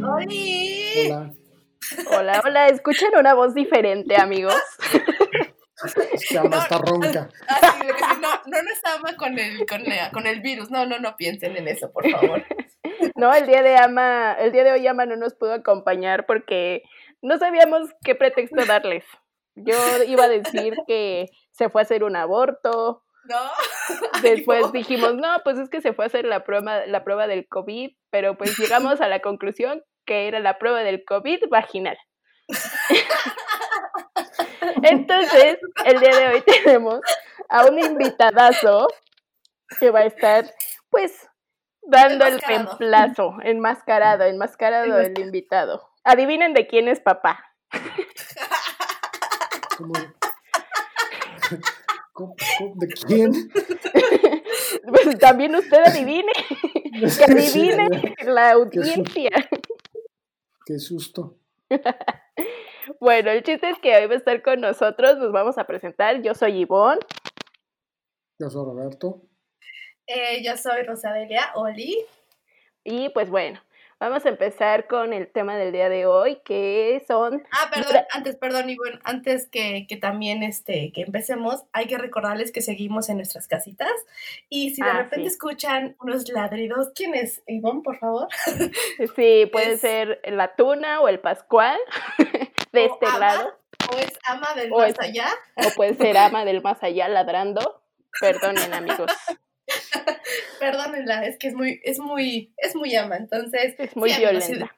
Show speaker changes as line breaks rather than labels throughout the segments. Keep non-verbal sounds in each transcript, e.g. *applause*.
Hola.
Hola.
Hola, hola. ¿Escuchan una voz diferente, amigos?
Se ama, está ronca.
Así, no, no nos ama con el, con, la- con el virus. No, no, no piensen en eso, por favor.
No, el día de Ama, el día de hoy Ama no nos pudo acompañar porque no sabíamos qué pretexto darles. Yo iba a decir que se fue a hacer un aborto.
¿No? *laughs*
Después
no.
dijimos, no, pues es que se fue a hacer la prueba, la prueba del COVID, pero pues llegamos a la conclusión que era la prueba del COVID vaginal. *laughs* Entonces, el día de hoy tenemos a un invitadazo que va a estar, pues, dando el
Enmascarado.
reemplazo, enmascarado, enmascarado el invitado. Adivinen de quién es papá. *laughs*
¿Cómo? ¿Cómo- cómo- ¿De quién?
Pues también usted adivine, *laughs* que adivine la
Qué susto.
audiencia.
Qué susto. *laughs*
Bueno, el chiste es que hoy va a estar con nosotros, nos vamos a presentar. Yo soy Ivonne.
Yo soy Roberto.
Eh, yo soy Rosadelia Oli.
Y pues bueno, vamos a empezar con el tema del día de hoy, que son...
Ah, perdón, antes, perdón, y bueno, antes que, que también este, que empecemos, hay que recordarles que seguimos en nuestras casitas. Y si de
Ah,
repente
sí.
escuchan unos ladridos, ¿quién es? Ivonne, por favor. *laughs*
Sí, puede
Es-
ser la tuna o el pascual *laughs* de
O
este
ama,
lado,
O es ama del
O
más
es-
allá.
o puede ser ama del más allá ladrando. Perdonen, amigos, *laughs* *laughs*
Perdónenla, es que es muy, es muy, es muy ama. Entonces,
es muy
Sí,
violenta.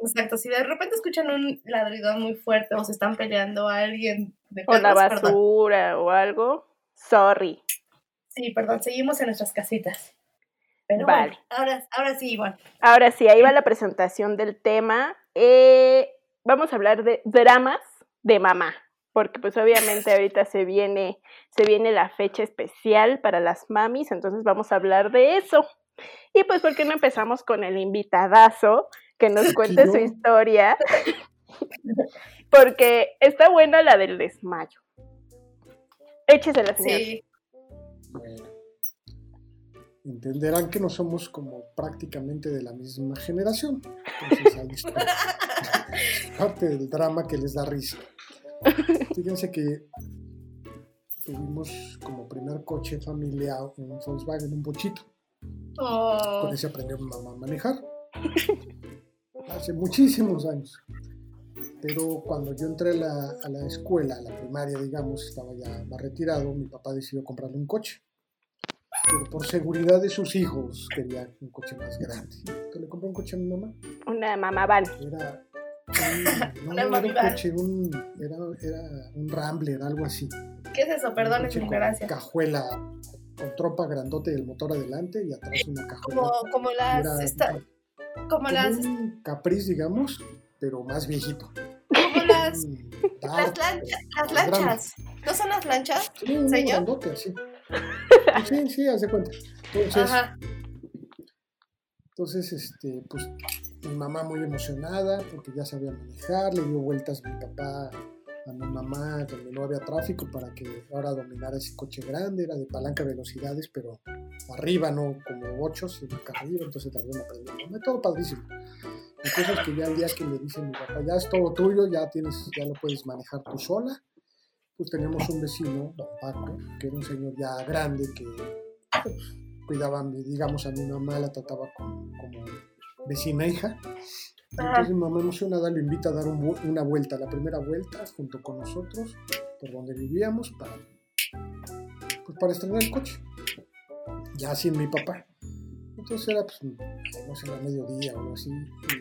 Exacto, si de repente escuchan un ladridón muy fuerte o se están peleando a alguien de
O la
perdón.
basura o algo. Sorry.
Sí, perdón, seguimos en nuestras casitas. Pero
Vale.
bueno, ahora, ahora sí, Ivonne.
Ahora sí, ahí va la presentación del tema. Eh, vamos a hablar de dramas de mamá, porque pues obviamente ahorita se viene, se viene la fecha especial para las mamis, entonces vamos a hablar de eso. Y pues, ¿por qué no empezamos con el invitadazo que nos cuente su historia? *laughs* porque está buena la del desmayo. Échesela, señor.
Sí,
Bueno. Entenderán que no somos como prácticamente de la misma generación. Entonces ahí está. *laughs* Parte del drama que les da risa. *laughs* Fíjense que tuvimos como primer coche familiar un Volkswagen, un bochito.
Oh,
Con ese aprendió mi mamá a manejar. Hace muchísimos años. Pero cuando yo entré a la, a la escuela, a la primaria, digamos, estaba ya más retirado, mi papá decidió comprarle un coche. Pero por seguridad de sus hijos quería un coche más grande. Entonces le compré un coche a mi mamá.
Una mamá van.
Era no, *laughs*
Una
era un coche, un, era, era un Rambler, algo así.
¿qué es eso? Perdón,
coche
mi ignorancia.
Cajuela, con trompa grandote y el motor adelante y atrás una cajuela.
Como, como las,
Era
esta- como
como
las,
un Caprice, digamos, pero más viejito.
como *laughs* las, las
Dart,
lanchas, las
grande.
lanchas. ¿No son las lanchas?
Sí, un
¿Señor?
grandote, así. *laughs* Sí, sí, haz de cuenta. Entonces,
Ajá.
entonces, este, pues, mi mamá muy emocionada porque ya sabía manejar, le dio vueltas mi papá a mi mamá donde no había tráfico para que ahora dominara ese coche grande, era de palanca de velocidades, pero arriba, no como 8, sino acá arriba, entonces también aprendí a todo padrísimo. La cosa es que ya el día que le dice mi papá, ya es todo tuyo, ya tienes, ya lo puedes manejar tú sola, pues teníamos un vecino, don Paco, que era un señor ya grande que pues, cuidaba, a digamos, a mi mamá, la trataba como vecina hija. Entonces mi mamá emocionada lo invita a dar un una vuelta, la primera vuelta junto con nosotros, por donde vivíamos, para, pues, para estrenar el coche. Ya sin mi papá. Entonces era, pues, no sé, era mediodía o algo así.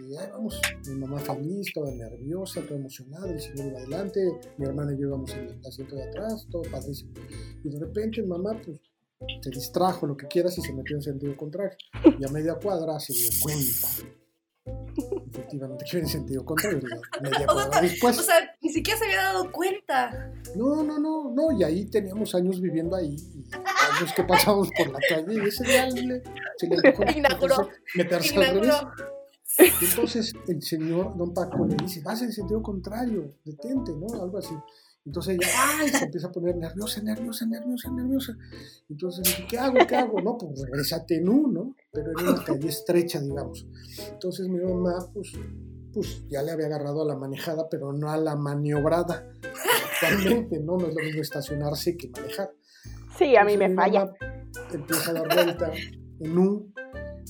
Y ahí vamos, mi mamá feliz, toda nerviosa, toda emocionada, el señor iba adelante, mi hermana y yo íbamos en el asiento de atrás, todo padrísimo. Y de repente mi mamá, pues, se distrajo, lo que quieras, y se metió en sentido contrario. Y a media cuadra se dio cuenta. Efectivamente, que en sentido contrario. *laughs* Media
O sea,
cuadra después.
O sea, ni siquiera se había dado cuenta.
No, no, no, no, y ahí teníamos años viviendo ahí, y años que pasamos por la calle, y ese día le- se le
Inauguró.
meterse, al revés. Entonces el señor Don Paco le dice, vas en sentido contrario, detente, ¿no? Algo así. Entonces ella, ay, se empieza a poner nerviosa, nerviosa, nerviosa, nerviosa. Entonces dice, ¿qué hago? ¿Qué hago? No, pues regrésate en uno, ¿no? pero era una calle estrecha, digamos. Entonces mi mamá, pues, pues ya le había agarrado a la manejada, pero no a la maniobrada. Actualmente, ¿no? No es lo mismo estacionarse que manejar.
Sí, a mí me falla.
Empieza a dar vuelta en un,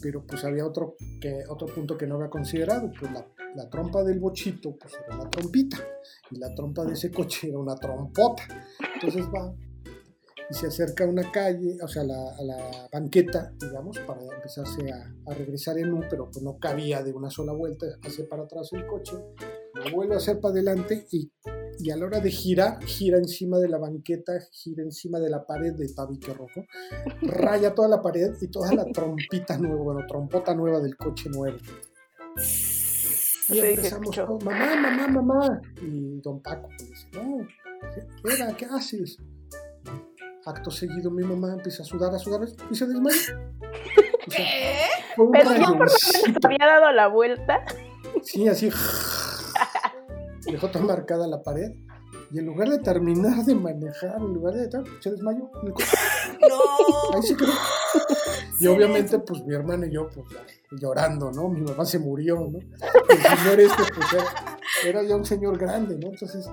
pero pues había otro, que, otro punto que no había considerado, pues la, la trompa del bochito, pues era una trompita, y la trompa de ese coche era una trompota. Entonces va, y se acerca a una calle, o sea, a la, banqueta, digamos, para empezarse a, regresar en U, pero pues no cabía de una sola vuelta, hace para atrás el coche, lo vuelve a hacer para adelante y, y, a la hora de girar, gira encima de la banqueta, gira encima de la pared de tabique rojo, raya toda la pared y toda la trompita nueva, bueno, trompota nueva del coche nuevo. Y empezamos, mamá, mamá, mamá. Y don Paco dice, no, ¿qué, ¿qué haces? acto seguido mi mamá empieza a sudar, a sudar y se desmaya.
¿Qué? Pero no por había dado la vuelta.
Sí, así. Dejó toda marcada la pared. Y en lugar de terminar de manejar, en lugar de se desmayó.
No.
Ahí se quedó. *laughs* Y obviamente, pues mi hermana y yo, pues llorando, ¿no? Mi mamá se murió, ¿no? El señor este, pues era, era ya un señor grande, ¿no? Entonces,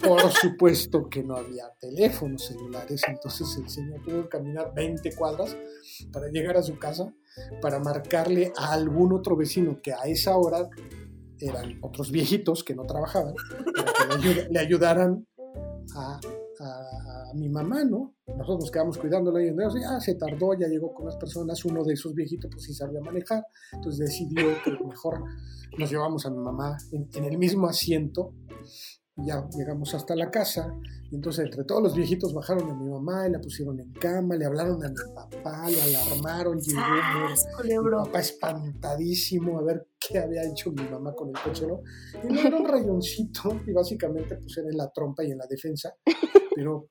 por supuesto que no había teléfonos celulares, entonces el señor tuvo que caminar 20 cuadras para llegar a su casa, para marcarle a algún otro vecino que a esa hora eran otros viejitos que no trabajaban, para que le, ayudaran a, mi mamá, ¿no? Nosotros nos quedamos cuidándola y ah, se tardó, ya llegó con las personas, uno de esos viejitos pues sí sabía manejar, entonces decidió que mejor nos llevamos a mi mamá en el mismo asiento ya llegamos hasta la casa y entonces entre todos los viejitos bajaron a mi mamá y la pusieron en cama, le hablaron a mi papá, lo alarmaron, llegó mi papá espantadísimo a ver qué había hecho mi mamá con el coche, ¿no? Y no era un rayoncito y básicamente pues era en la trompa y en la defensa, pero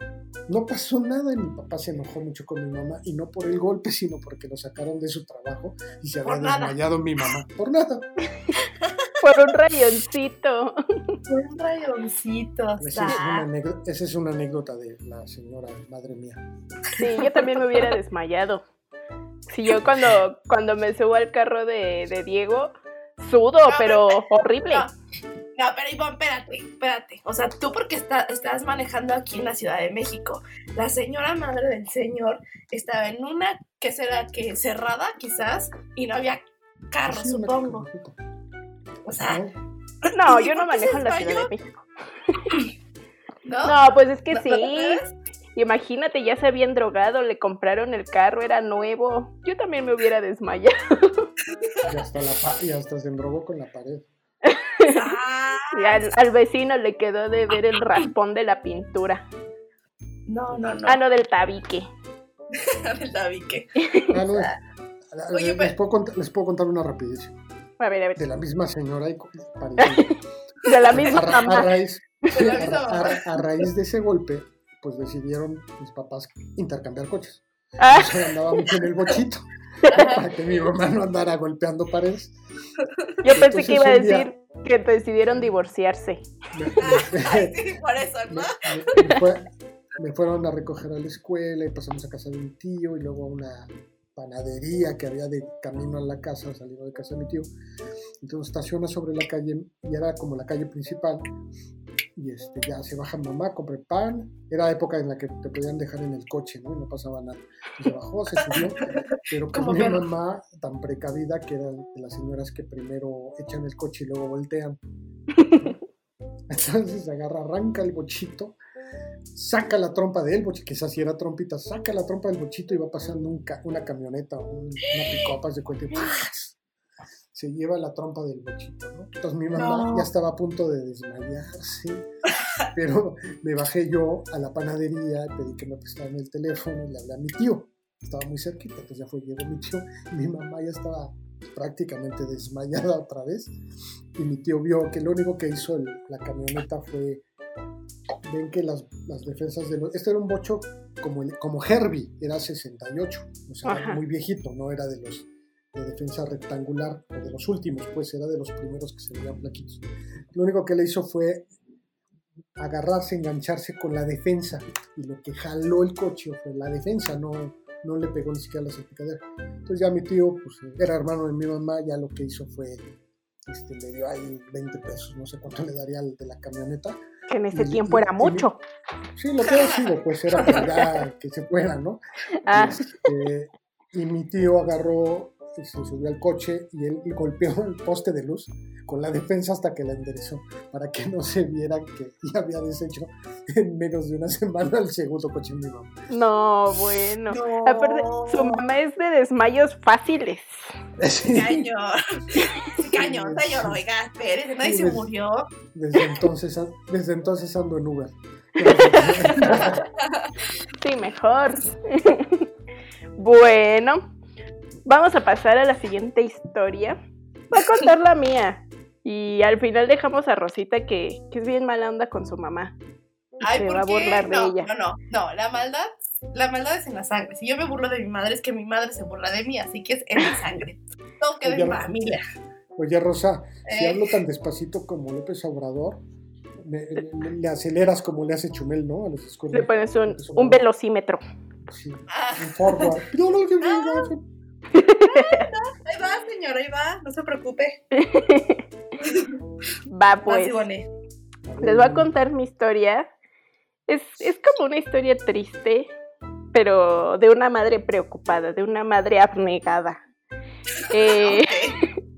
no pasó nada y mi papá se enojó mucho con mi mamá y no por el golpe, sino porque lo sacaron de su trabajo y se había desmayado mi mamá. Por nada.
Por un rayoncito.
Por un rayoncito.
Esa es, una anécdota, esa es una anécdota de la señora, madre mía.
Sí, yo también me hubiera desmayado. Si yo cuando, cuando me subo al carro de, de Diego, sudo, pero, horrible.
No. pero Ivonne, espérate, espérate. O sea, tú porque estás manejando aquí en la Ciudad de México. La señora madre del señor estaba en una que será que cerrada, quizás, y no había carro, supongo. O sea,
no, *laughs* yo no manejo en la Ciudad de México. *laughs* ¿No? No, pues es que sí. Imagínate, ya se habían drogado, le compraron el carro, era nuevo. Yo también me hubiera desmayado. *laughs*
Y hasta, la y hasta se endrogó con la pared. *laughs*
y al, vecino le quedó de ver el raspón de la pintura.
No, no, no.
Ah, no, del tabique. *laughs*
del tabique.
Ah, no, *laughs* les, puedo les puedo contar una rapidez. De la misma señora y
De la misma
a, raíz, a, raíz de ese golpe, pues decidieron mis papás intercambiar coches. Ah. andaba mucho en el bochito para que mi mamá no andara golpeando paredes.
Yo pensé que iba a decir que decidieron divorciarse. *laughs*
por eso, ¿no?
me, fueron a recoger a la escuela y pasamos a casa de mi tío y luego a una panadería que había de camino a la casa, saliendo de casa de mi tío. Entonces estaciona sobre la calle y era como la calle principal. Y este, ya se baja mamá, compra pan. Era época en la que te podían dejar en el coche, ¿no? Y no pasaba nada. se bajó, se subió. Pero *laughs* como mi mamá, tan precavida, que era de las señoras que primero echan el coche y luego voltean. *laughs* Entonces agarra, arranca el bochito saca la trompa de él, porque quizás si era trompita, saca la trompa del bochito y va pasando una camioneta una picopa de cuenta *laughs* se lleva la trompa del bochito, ¿no? Entonces mi mamá ya estaba a punto de desmayarse, *laughs* pero me bajé yo a la panadería, pedí que me prestaran el teléfono y le hablé a mi tío, estaba muy cerquita, entonces ya fue, llegó mi tío, mi mamá ya estaba prácticamente desmayada otra vez y mi tío vio que lo único que hizo la camioneta fue ven que las, las defensas de los... Este era un bocho como, como Herbie, era 68, o sea, muy viejito, no era de los de defensa rectangular o de los últimos, pues era de los primeros que se veían plaquitos. Lo único que le hizo fue agarrarse, engancharse con la defensa y lo que jaló el coche fue la defensa, no, no le pegó ni siquiera la salpicadera. Entonces ya mi tío, pues era hermano de mi mamá, ya lo que hizo fue, este, le dio ahí 20 pesos, no sé cuánto le daría al de la camioneta.
Que en ese
Y-
tiempo
y-
era
y-
mucho.
Sí, lo que ha sido, pues era para que se fuera, ¿no? *laughs*
Ah,
Este, y mi tío agarró, y se subió al coche y él *laughs* golpeó el poste de luz con la defensa hasta que la enderezó, para que no se viera que ya había deshecho en menos de una semana el segundo coche de mi mamá.
no, bueno.
No.
Aparte, su mamá es de desmayos fáciles.
Sí,
Cañón. Cañón, señor, oiga, espérese, nadie se murió.
desde, entonces, desde entonces ando en Uber. *laughs*
Sí, mejor. *laughs* bueno, vamos a pasar a la siguiente historia. Voy a contar la mía. Y al final dejamos a Rosita que, que es bien mala onda con su mamá.
Ay,
se
¿por
va a
qué?
burlar de
no,
ella.
No, no, no, la maldad, la maldad es en la sangre. Si yo me burlo de mi madre, es que mi madre se burla de mí, así que es en mi sangre. Todo queda en
Oye,
familia.
Oye, Rosa, si
Eh.
hablo tan despacito como López Obrador, me- le, le aceleras como le hace Chumel, ¿no? A los discursos.
Le pones un, velocímetro.
Sí,
Ah,
un forward. No, no, no, no, no, *laughs* no.
ahí va, señor, ahí va, no se preocupe. *laughs*
Va pues. Les voy a contar mi historia. Es, es como una historia triste, pero de una madre preocupada, de una madre abnegada. *laughs* Eh,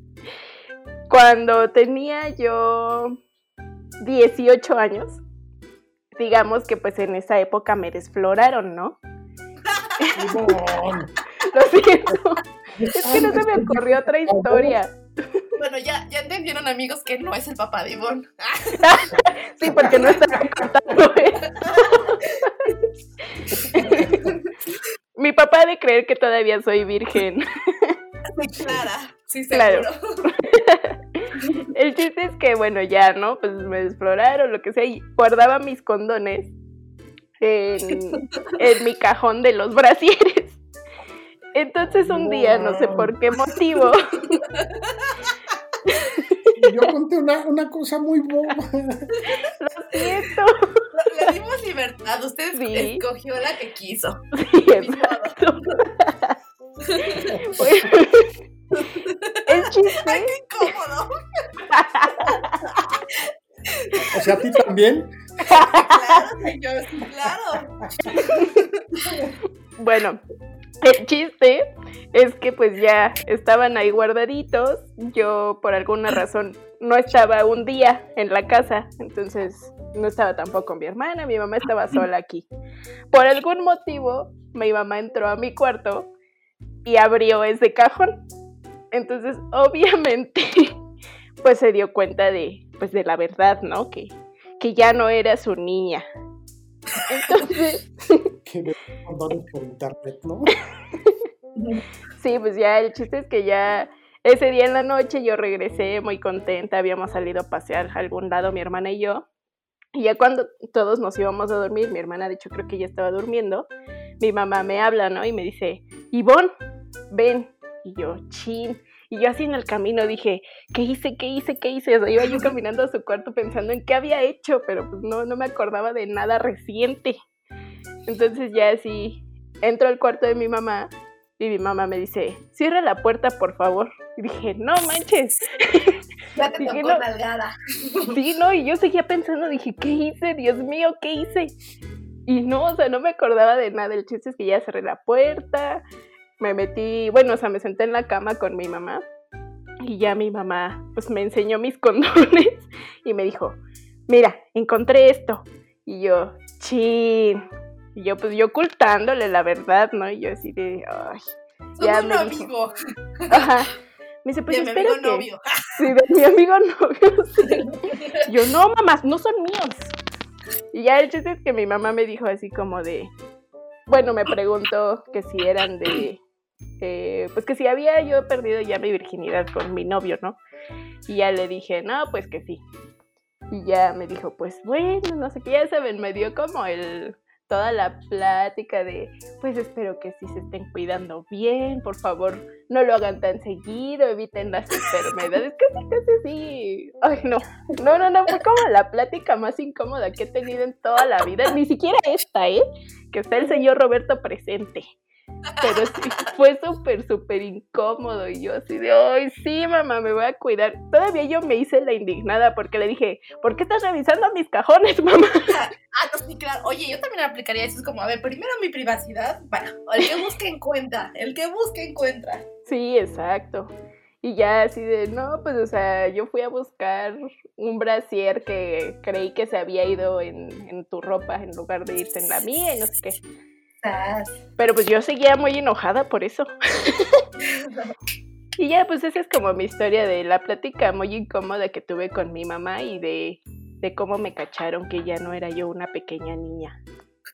*laughs* cuando tenía yo 18 años, digamos que pues en esa época me desfloraron, ¿no? *laughs* Lo siento. *laughs* Es que no se me ocurrió otra historia.
Bueno, ya, ya entendieron, amigos, que no es el papá de Ivonne. *laughs*
Sí, porque no estaba contando eso. Mi papá ha de creer que todavía soy virgen.
Sí, Clara, sí,
Claro.
seguro.
El chiste es que, bueno, ya, ¿no? Pues me exploraron, lo que sea, y guardaba mis condones en, en mi cajón de los brasieres. Entonces un día, no sé por qué *laughs* motivo,
Yo conté una, una cosa muy boba.
lo siento.
Le dimos libertad, usted
Sí.
escogió la que quiso.
Sí. El *laughs* chiste, *laughs*
Ay, qué incómodo.
O sea, a ti también.
Claro, señor, sí, claro.
bueno, *laughs* el chiste es que pues ya estaban ahí guardaditos. Yo por alguna razón no estaba un día en la casa, entonces no estaba tampoco mi hermana, mi mamá estaba *laughs* sola aquí. Por algún motivo, mi mamá entró a mi cuarto y abrió ese cajón. Entonces, *laughs* obviamente, pues se dio cuenta de, pues de la verdad, ¿no? Que, que ya no era su niña. Entonces,
Que me condones por internet, ¿no? *laughs*
Sí, pues ya el chiste es que ya ese día en la noche yo regresé muy contenta, habíamos salido a pasear a algún lado mi hermana y yo. Y ya cuando todos nos íbamos a dormir, mi hermana de hecho creo que ya estaba durmiendo, mi mamá me habla, ¿no? Y me dice, Ivonne, ven. Y yo, chin. Y yo así en el camino dije, ¿qué hice? ¿Qué hice? ¿Qué hice? O sea, iba yo caminando a su cuarto pensando en qué había hecho, pero pues no, no me acordaba de nada reciente. Entonces ya así entro al cuarto de mi mamá y mi mamá me dice, cierra la puerta, por favor. Y dije, no manches. *laughs*
Ya te
Dije,
tocó
no.
nalgada.
Sí, no, y yo seguía pensando, dije, ¿qué hice? Dios mío, ¿qué hice? Y no, o sea, no me acordaba de nada. El chiste es que ya cerré la puerta, me metí, bueno, o sea, me senté en la cama con mi mamá. Y ya mi mamá, pues me enseñó mis *laughs* condones y me dijo, mira, encontré esto. Y yo, chin. Y yo, pues yo ocultándole la verdad, ¿no? Y yo así de, ay. Ya
un
me dijo.
amigo.
Ajá. Me dice, pues
de mi amigo
espérate.
novio.
Sí, de mi amigo novio, *laughs* sí. *laughs* Yo, no, mamás, no son míos. Y ya el chiste es que mi mamá me dijo así como de, bueno, me preguntó que si eran de, eh, pues que si había yo perdido ya mi virginidad con mi novio, ¿no? Y ya le dije, no, pues que sí. Y ya me dijo, pues bueno, no sé qué, ya saben, me dio como el, toda la plática de, pues espero que sí se estén cuidando bien, por favor, no lo hagan tan seguido, eviten las enfermedades, casi, casi sí. Ay, no, no, no, no, fue como la plática más incómoda que he tenido en toda la vida, ni siquiera esta, ¿eh? Que está el señor Roberto presente. Pero sí, fue súper, súper incómodo. Y yo así de, ay, sí, mamá, me voy a cuidar. Todavía yo me hice la indignada porque le dije, ¿por qué estás revisando mis cajones, *laughs* mamá?
Ah, no, sí, claro. Oye, yo también aplicaría eso. Es como, a ver, primero mi privacidad. Bueno, el que busque encuentra. El que busque encuentra.
Sí, exacto. Y ya así de, no, pues, o sea, yo fui a buscar un brasier que creí que se había ido en, en tu ropa en lugar de irse en la mía y no sé qué. Pero pues yo seguía muy enojada por eso. *laughs* y ya, pues esa es como mi historia de la plática muy incómoda que tuve con mi mamá y de, de cómo me cacharon que ya no era yo una pequeña niña.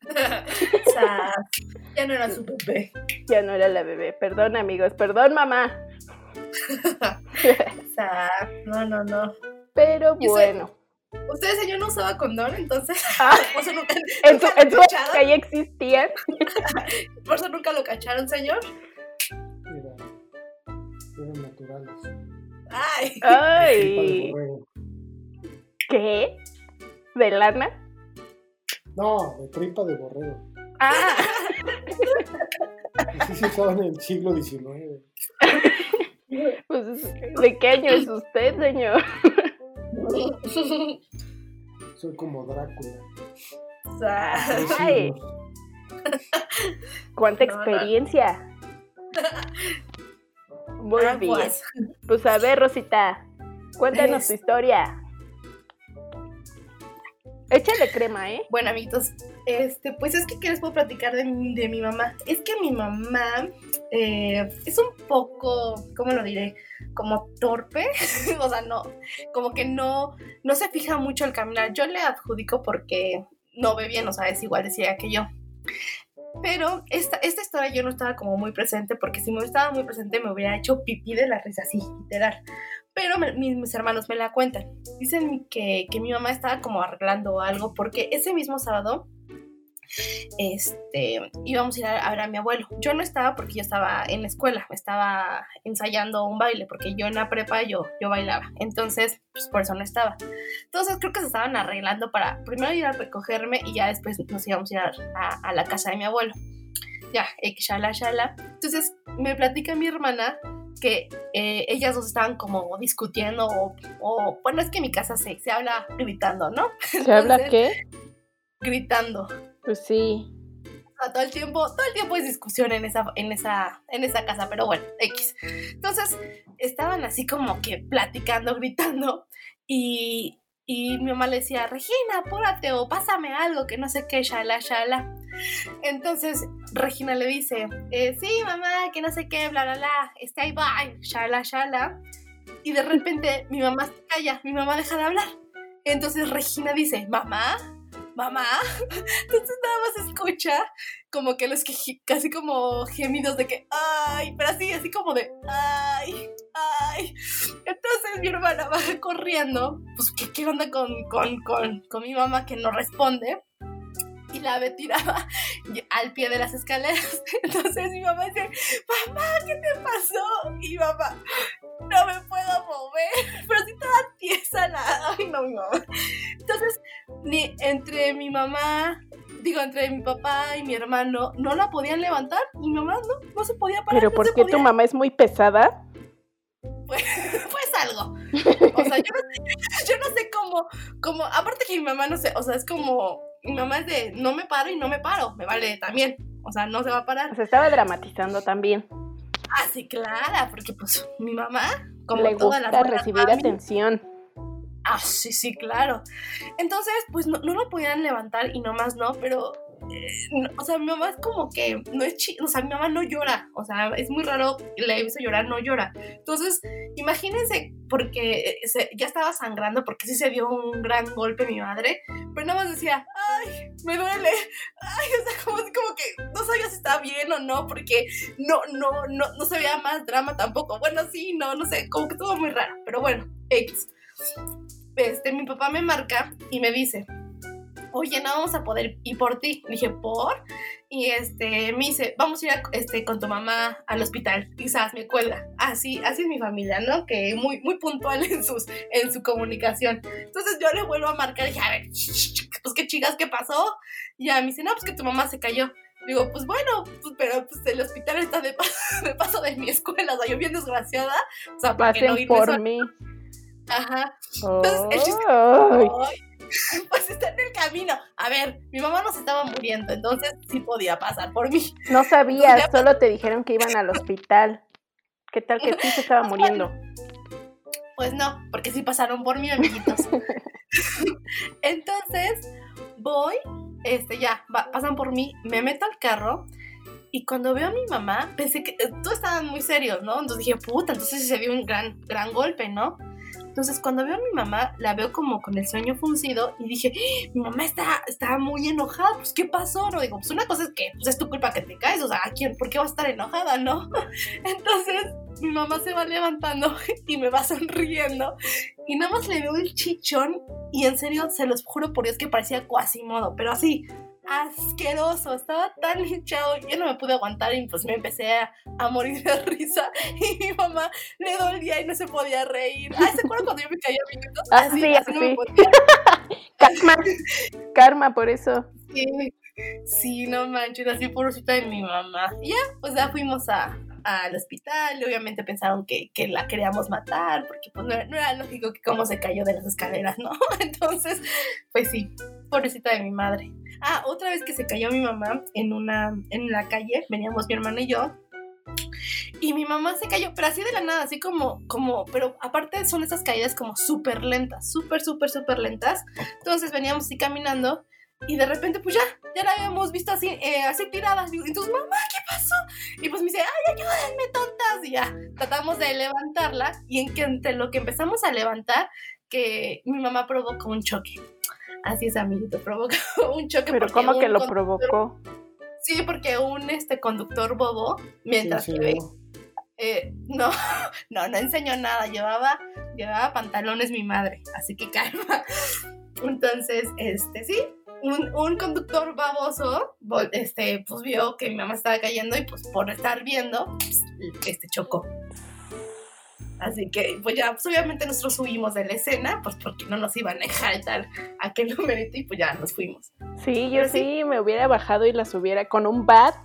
*laughs*
ya no era su bebé.
Ya no era la bebé. Perdón, amigos. Perdón, mamá. *laughs*
no, no, no.
Pero bueno.
Usted, señor, no usaba condón, entonces. *laughs*
Ah, por eso nunca, en su, en que ya existían. *laughs*
por eso nunca lo cacharon, señor.
Mira, eran naturales.
Ay.
Ay. ¿Qué? ¿De lana?
No, de tripa de borrego.
Ah.
Así se usaban en el siglo XIX. *laughs*
Pues, ¿de qué año es usted, señor? *laughs*
Soy como Drácula.
Ay. ¿Cuánta experiencia? *laughs* Muy bien. Pues. pues. a ver, Rosita, cuéntanos tu historia. Échale crema, ¿eh?
Bueno, amiguitos, este, pues es que ¿qué les puedo platicar de, de mi mamá? Es que mi mamá eh, es un poco, ¿cómo lo diré? Como torpe, *laughs* o sea, no, como que no, no se fija mucho al caminar. Yo le adjudico porque no ve bien, o sea, es igual decía que yo. Pero esta, esta historia yo no estaba como muy presente porque si me estaba muy presente me hubiera hecho pipí de la risa, así, literal pero mis, hermanos me la cuentan. Dicen que, que, mi mamá estaba como arreglando algo porque ese mismo sábado este, íbamos a ir a, ver a mi abuelo. Yo no estaba porque yo estaba en la escuela, estaba ensayando un baile porque yo en la prepa yo, yo bailaba. Entonces, pues por eso no estaba. Entonces creo que se estaban arreglando para primero ir a recogerme y ya después nos íbamos a ir a, a la casa de mi abuelo. Ya, shala, shala. Entonces me platica mi hermana que eh, ellas dos estaban como discutiendo o, bueno, es que en mi casa se, se habla gritando, ¿no? *laughs*
¿Se habla qué?
Gritando.
Pues sí.
todo el tiempo, todo el tiempo es discusión en esa, en esa, en esa casa, pero bueno, X. Entonces, estaban así como que platicando, gritando, y, y mi mamá le decía, Regina, apúrate o pásame algo, que no sé qué, shala, shala. Entonces Regina le dice, eh, sí, mamá, que no sé qué, bla, bla, bla, está ahí, bye, shala, shala. Y de repente mi mamá se calla, mi mamá deja de hablar. Entonces Regina dice, mamá, mamá. *laughs* Entonces nada más escucha como que los que casi como gemidos de que, ay, pero así, así como de, ay, ay. Entonces mi hermana va *laughs* corriendo, pues, ¿qué, qué onda con, con, con, con mi mamá que no responde? Y la ave tiraba al pie de las escaleras. *laughs* Entonces mi mamá dice, mamá, ¿qué te pasó? Y mamá, no me puedo mover, *laughs* pero si toda tiesa la... Ay, no, mi mamá. Entonces, ni entre mi mamá, digo, entre mi papá y mi hermano, no la podían levantar y mi mamá no, no se podía parar.
¿Pero por qué tu mamá es muy pesada?
Pues, *laughs* pues algo. O sea, yo no, sé, yo no sé cómo, cómo, aparte que mi mamá no sé, o sea, es como mi mamá es de no me paro y no me paro, me vale también. O sea, no se va a parar.
Se estaba dramatizando también.
Ah, sí, claro, porque pues mi mamá,
como Le toda gusta recibir atención.
Ah, sí, sí, claro. Entonces, pues no, no lo podían levantar y nomás no, pero o sea, mi mamá es como que no es chido, o sea, mi mamá no llora, o sea, es muy raro, le he visto llorar, no llora. Entonces, imagínense, porque eh, ya estaba sangrando, porque sí se dio un gran golpe mi madre, pero nada más decía, ay, me duele, ay, o sea, como, como que no sabía si estaba bien o no, porque no, no, no, no se veía más drama tampoco. Bueno, sí, no, no sé, como que todo muy raro, pero bueno, X. Este, mi papá me marca y me dice, oye, no vamos a poder ir por ti. Le dije, ¿por? Y este, me dice, vamos a ir este, con tu mamá al hospital. Quizás me cuelga. Así, así es mi familia, ¿no? Que muy, muy puntual *laughs* en, sus, en su comunicación. Entonces yo le vuelvo a marcar y dije, a ver, pues qué chicas, ¿qué pasó? Y ya me dice, no, pues que tu mamá se cayó. Digo, pues bueno, pues, pero pues el hospital está de, *laughs* de paso de mi escuela, o sea, yo bien desgraciada. O sea, ¿por qué
Pasen
no irme
por
sola?
mí.
Ajá. Entonces, el chiste- *laughs* pues está en el camino. A ver, mi mamá nos estaba muriendo, entonces sí podía pasar por mí.
No sabías,
Entonces,
solo te dijeron que iban al hospital. ¿Qué tal que sí se estaba *laughs* muriendo?
Pues no, porque sí pasaron por mí, amiguitos. *laughs* Entonces, voy, este, ya, va- pasan por mí, me meto al carro y cuando veo a mi mamá, pensé que eh, todos estaban muy serios, ¿no? Entonces dije, puta, entonces se dio un gran, gran golpe, ¿no? Entonces, cuando veo a mi mamá, la veo como con el sueño fruncido y dije, "¡Ah! mi mamá está, está muy enojada, pues, ¿qué pasó? No digo, pues una cosa es que pues, es tu culpa que te caes, o sea, ¿a quién? ¿Por qué va a estar enojada, no? *laughs* Entonces, mi mamá se va levantando *laughs* y me va sonriendo y nada más le veo el chichón y en serio, se los juro por Dios que parecía Quasimodo, pero así, asqueroso, estaba tan hinchado, yo no me pude aguantar y pues me empecé a, a morir de risa *laughs* y mi mamá le dolía y no se podía reír. Ay, ¿se acuerdan cuando yo me caía amiguitos?
Ah, sí,
no me
así.
podía *laughs*
Karma. Karma, por eso.
Sí, sí, no manches, así pobrecita de mi mamá. Y ya, pues ya fuimos a, al hospital y obviamente pensaron que, que la queríamos matar porque pues no, era- no era lógico que cómo se cayó de las escaleras, ¿no? *laughs* Entonces, pues sí, pobrecita de mi madre. Ah, otra vez que se cayó mi mamá en una, en la calle, veníamos mi hermana y yo. Y mi mamá se cayó, pero así de la nada, así como, como, pero aparte son esas caídas como súper lentas, súper, súper, súper lentas. Entonces veníamos así caminando y de repente, pues ya, ya la habíamos visto así, eh, así tirada. Digo, Entonces, mamá, ¿qué pasó? Y pues me dice, ay, ayúdenme, tontas. Y ya, tratamos de levantarla. Y en que entre lo que empezamos a levantar, que mi mamá provocó un choque. Así es, amiguito, provocó *laughs* un choque.
Pero ¿cómo que lo provocó?
Sí, porque un este conductor bobo, mientras
Sí,
que
sí,
eh, no, *laughs* no, no enseñó nada. Llevaba, llevaba pantalones mi madre, así que calma. *laughs* Entonces, este, sí, un, un conductor baboso, este, pues vio que mi mamá estaba cayendo y pues por estar viendo, este chocó. Así que, pues ya, pues obviamente nosotros huimos de la escena, pues porque no nos iban a dejar tal aquel numerito y pues ya nos fuimos.
Sí, yo
sí.
sí me hubiera bajado y las hubiera con un bat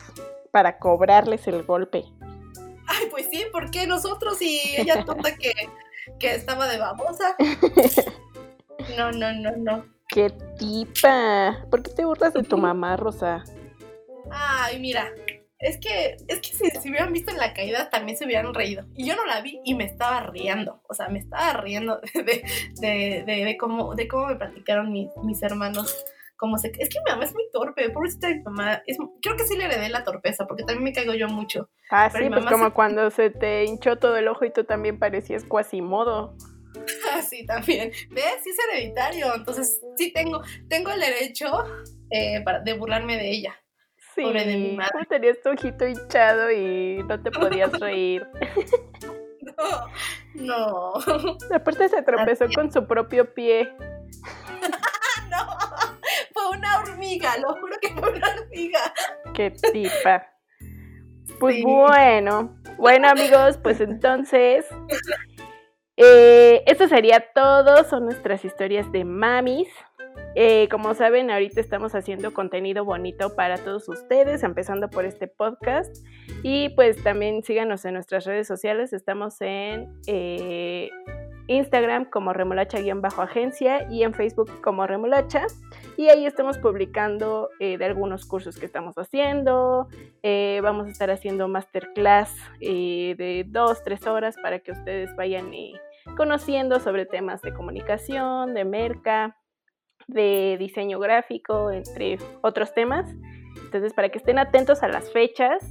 para cobrarles el golpe.
Ay, pues sí, ¿por qué nosotros y *laughs* ella tonta que, que estaba de babosa? *laughs* No, no, no, no.
¡Qué tipa! ¿Por qué te burlas de tu mamá, Rosa?
Ay, mira, es que, es que si, si hubieran visto en la caída también se hubieran reído. Y yo no la vi y me estaba riendo. O sea, me estaba riendo *laughs* de, de, de, de cómo, de cómo me platicaron mis, mis hermanos. Cómo se, es que mi mamá es muy torpe, pobrecita de mi mamá. Es, creo que sí le heredé la torpeza, porque también me caigo yo mucho.
Ah,
Pero
sí, pues como
se-
cuando se te hinchó todo el ojo y tú también parecías cuasimodo. *laughs*
Así también. ¿Ves? Sí es hereditario. Entonces, sí tengo, tengo el derecho eh, para, de burlarme de ella.
Sí,
Pobre de mi madre.
¿cómo *laughs* tenías tu ojito hinchado y no te podías *laughs* reír.
No, no,
Aparte se tropezó
Así
con su propio pie.
no. Fue una hormiga, lo juro que fue una hormiga.
¡Qué tipa! Pues
Sí.
bueno, bueno amigos, pues entonces esto sería todo, son nuestras historias de mamis. Eh, como saben, ahorita estamos haciendo contenido bonito para todos ustedes, empezando por este podcast. Y pues también síganos en nuestras redes sociales, estamos en eh, Instagram como remolacha-agencia y en Facebook como remolacha. Y ahí estamos publicando eh, de algunos cursos que estamos haciendo, vamos a estar haciendo masterclass de dos, tres horas para que ustedes vayan eh, conociendo sobre temas de comunicación, de merca, de diseño gráfico, entre otros temas. Entonces, para que estén atentos a las fechas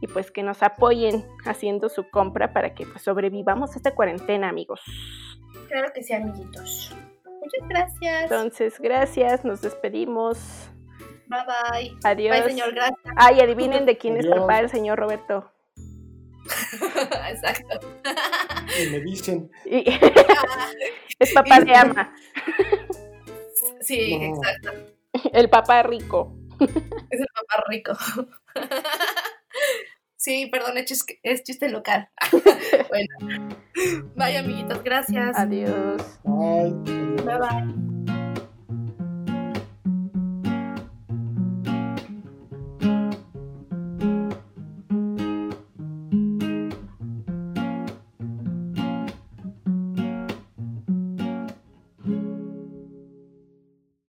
y pues que nos apoyen haciendo su compra para que pues, sobrevivamos esta cuarentena, amigos.
Claro que sí, amiguitos. Muchas gracias.
Entonces, gracias, nos despedimos.
Bye bye.
Adiós.
Bye, señor, gracias.
Ay, adivinen de quién es papá el señor Roberto. *laughs*
Exacto. *laughs*
Y me dicen,
Y- *laughs* *laughs* es papá de ama, *laughs*
Sí,
No.
exacto.
el papá rico.
Es el papá rico. Sí, perdón, es chis- es chiste local. Bueno. Bye, amiguitos, gracias.
Adiós.
ay,
Bye bye.